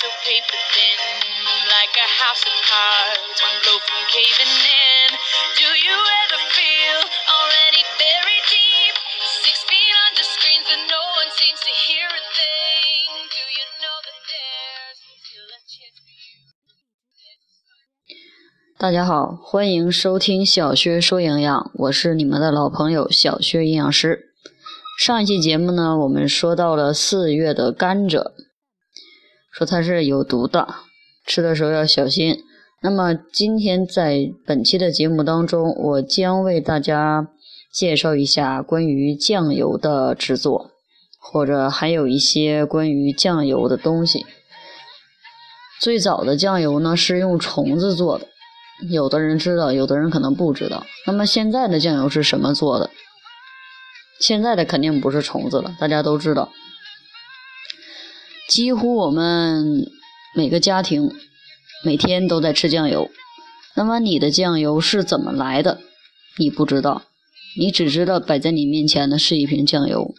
so paper thin, like a house of cards, one blow from caving in? Do you ever feel already buried deep, six feet under screens, but no one seems to hear a thing? Do you know that there's still a chance for you? 大家好，欢迎收听小薛说营养，我是你们的老朋友小薛营养师。上一期节目呢，我们说到了四月的甘蔗，说它是有毒的，吃的时候要小心。那么今天在本期的节目当中，我将为大家介绍一下关于酱油的制作，或者还有一些关于酱油的东西。最早的酱油呢是用虫子做的。有的人知道，有的人可能不知道。那么现在的酱油是什么做的？现在的肯定不是虫子了，大家都知道。几乎我们每个家庭每天都在吃酱油。那么你的酱油是怎么来的？你不知道，你只知道摆在你面前的是一瓶酱油。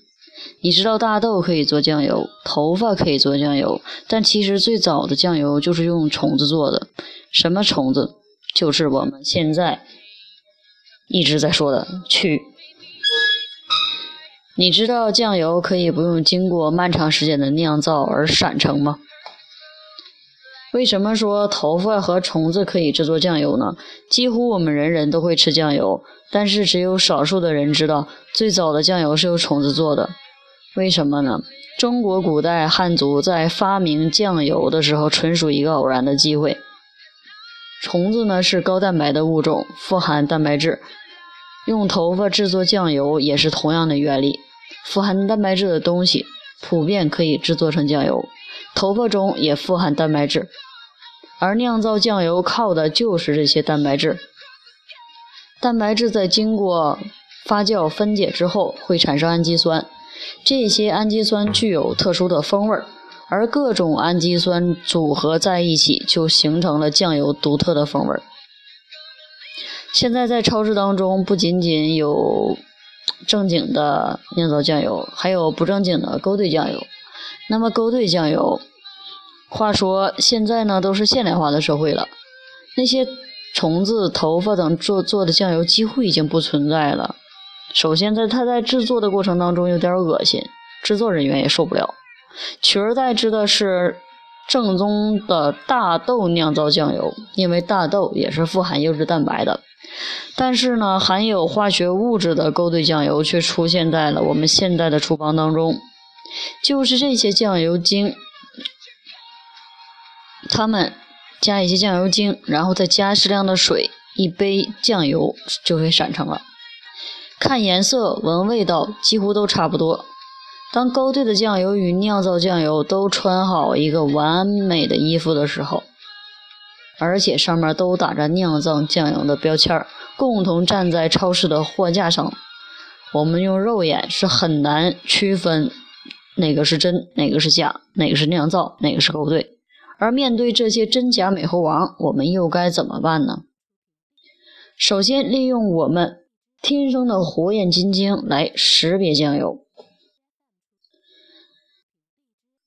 你知道大豆可以做酱油，头发可以做酱油，但其实最早的酱油就是用虫子做的。什么虫子？就是我们现在一直在说的蛆。你知道酱油可以不用经过漫长时间的酿造而产成吗？为什么说头发和虫子可以制作酱油呢？几乎我们人人都会吃酱油，但是只有少数的人知道最早的酱油是由虫子做的。为什么呢？中国古代汉族在发明酱油的时候，纯属一个偶然的机会。虫子呢是高蛋白的物种，富含蛋白质。用头发制作酱油也是同样的原理，富含蛋白质的东西普遍可以制作成酱油。头发中也富含蛋白质，而酿造酱油靠的就是这些蛋白质。蛋白质在经过发酵分解之后会产生氨基酸，这些氨基酸具有特殊的风味儿。而各种氨基酸组合在一起，就形成了酱油独特的风味儿。现在在超市当中，不仅仅有正经的酿造酱油，还有不正经的勾兑酱油。那么勾兑酱油，话说现在呢都是现代化的社会了，那些虫子、头发等做做的酱油几乎已经不存在了。首先，在它在制作的过程当中有点恶心，制作人员也受不了。取而代之的是正宗的大豆酿造酱油，因为大豆也是富含优质蛋白的。但是呢，含有化学物质的勾兑酱油却出现在了我们现代的厨房当中。就是这些酱油精，他们加一些酱油精，然后再加适量的水，一杯酱油就会闪成了。看颜色、闻味道，几乎都差不多。当勾兑的酱油与酿造酱油都穿好一个完美的衣服的时候，而且上面都打着酿造酱油的标签儿，共同站在超市的货架上，我们用肉眼是很难区分哪个是真，哪个是假，哪个是酿造，哪个是勾兑。而面对这些真假美猴王，我们又该怎么办呢？首先，利用我们天生的火眼金睛来识别酱油。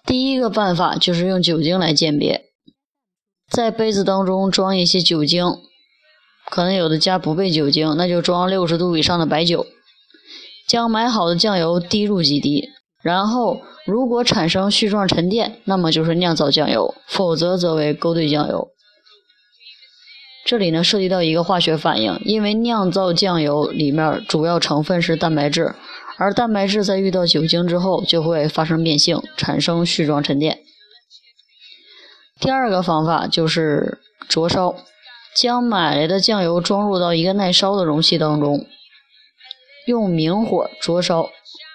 第一个办法就是用酒精来鉴别，在杯子当中装一些酒精，可能有的家不备酒精，那就装六十度以上的白酒，将买好的酱油滴入几滴，然后如果产生絮状沉淀，那么就是酿造酱油，否则则为勾兑酱油。这里呢涉及到一个化学反应，因为酿造酱油里面主要成分是蛋白质。而蛋白质在遇到酒精之后，就会发生变性，产生絮状沉淀。第二个方法就是灼烧，将买来的酱油装入到一个耐烧的容器当中，用明火灼烧。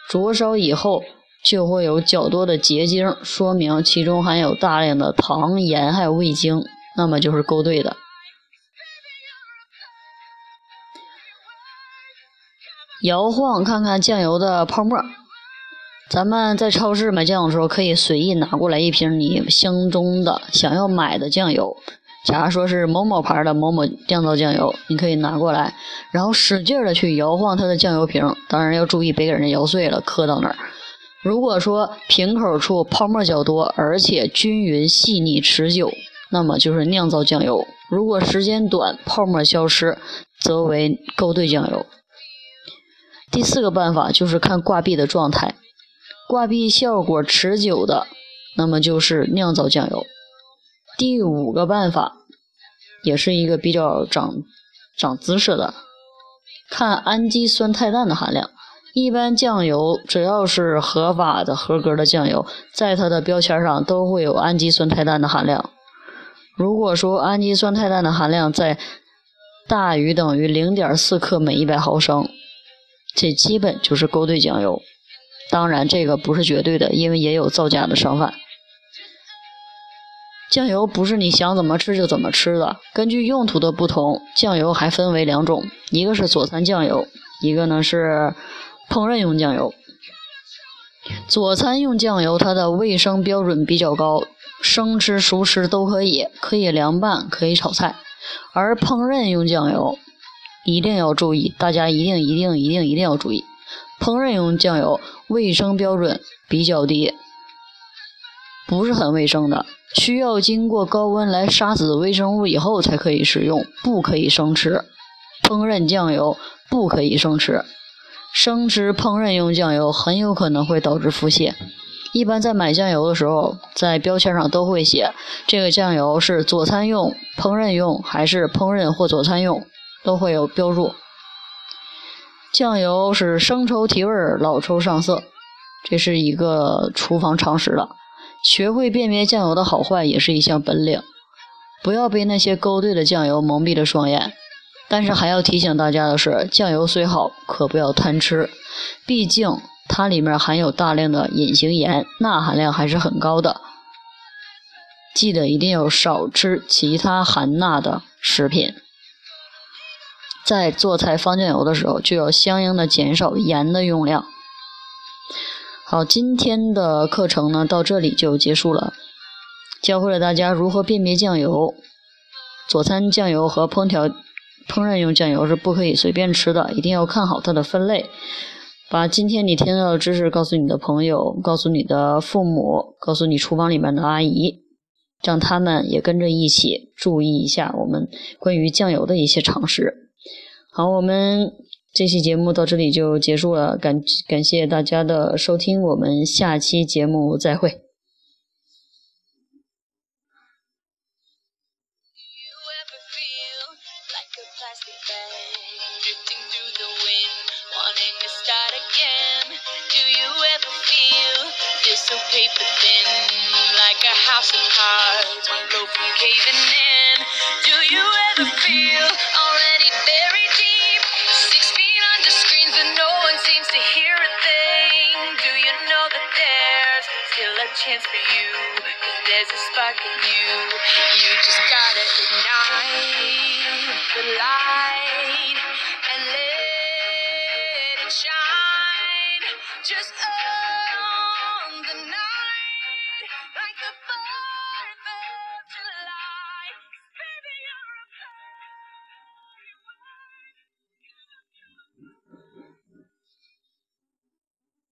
灼烧以后就会有较多的结晶，说明其中含有大量的糖、盐还有味精，那么就是勾兑的。摇晃看看酱油的泡沫。咱们在超市买酱油的时候，可以随意拿过来一瓶你相中的、想要买的酱油。假如说是某某牌的某某酿造酱油，你可以拿过来，然后使劲的去摇晃它的酱油瓶。当然要注意别给人家摇碎了，磕到那儿。如果说瓶口处泡沫较多，而且均匀、细腻、持久，那么就是酿造酱油；如果时间短，泡沫消失，则为勾兑酱油。第四个办法就是看挂壁的状态，挂壁效果持久的，那么就是酿造酱油。第五个办法，也是一个比较长长姿势的，看氨基酸肽氮的含量。一般酱油只要是合法的、合格的酱油，在它的标签上都会有氨基酸肽氮的含量。如果说氨基酸肽氮的含量在大于等于零点四克每一百毫升，这基本就是勾兑酱油。当然，这个不是绝对的，因为也有造假的商贩。酱油不是你想怎么吃就怎么吃的，根据用途的不同，酱油还分为两种，一个是佐餐酱油，一个呢是。烹饪用酱油，佐餐用酱油，它的卫生标准比较高，生吃熟吃都可以，可以凉拌，可以炒菜。而烹饪用酱油一定要注意，大家一定一定一定一定要注意，烹饪用酱油卫生标准比较低，不是很卫生的，需要经过高温来杀死微生物以后才可以食用，不可以生吃。烹饪酱油不可以生吃。生吃烹饪用酱油很有可能会导致腹泻。一般在买酱油的时候，在标签上都会写这个酱油是佐餐用、烹饪用还是烹饪或佐餐用，都会有标注。酱油是生抽提味儿，老抽上色，这是一个厨房常识了。学会辨别酱油的好坏也是一项本领，不要被那些勾兑的酱油蒙蔽了双眼。但是还要提醒大家的是，酱油虽好，可不要贪吃，毕竟它里面含有大量的隐形盐，钠含量还是很高的。记得一定要少吃其他含钠的食品。在做菜放酱油的时候，就要相应的减少盐的用量。好，今天的课程呢到这里就结束了，教会了大家如何辨别酱油、佐餐酱油和烹调。烹饪用酱油是不可以随便吃的，一定要看好它的分类。把今天你听到的知识告诉你的朋友，告诉你的父母，告诉你厨房里面的阿姨，让他们也跟着一起注意一下我们关于酱油的一些常识。好，我们这期节目到这里就结束了，感感谢大家的收听，我们下期节目再会。Chance for you? Cause there's a spark in you, you just gotta ignite the light and let it shine. Just the night.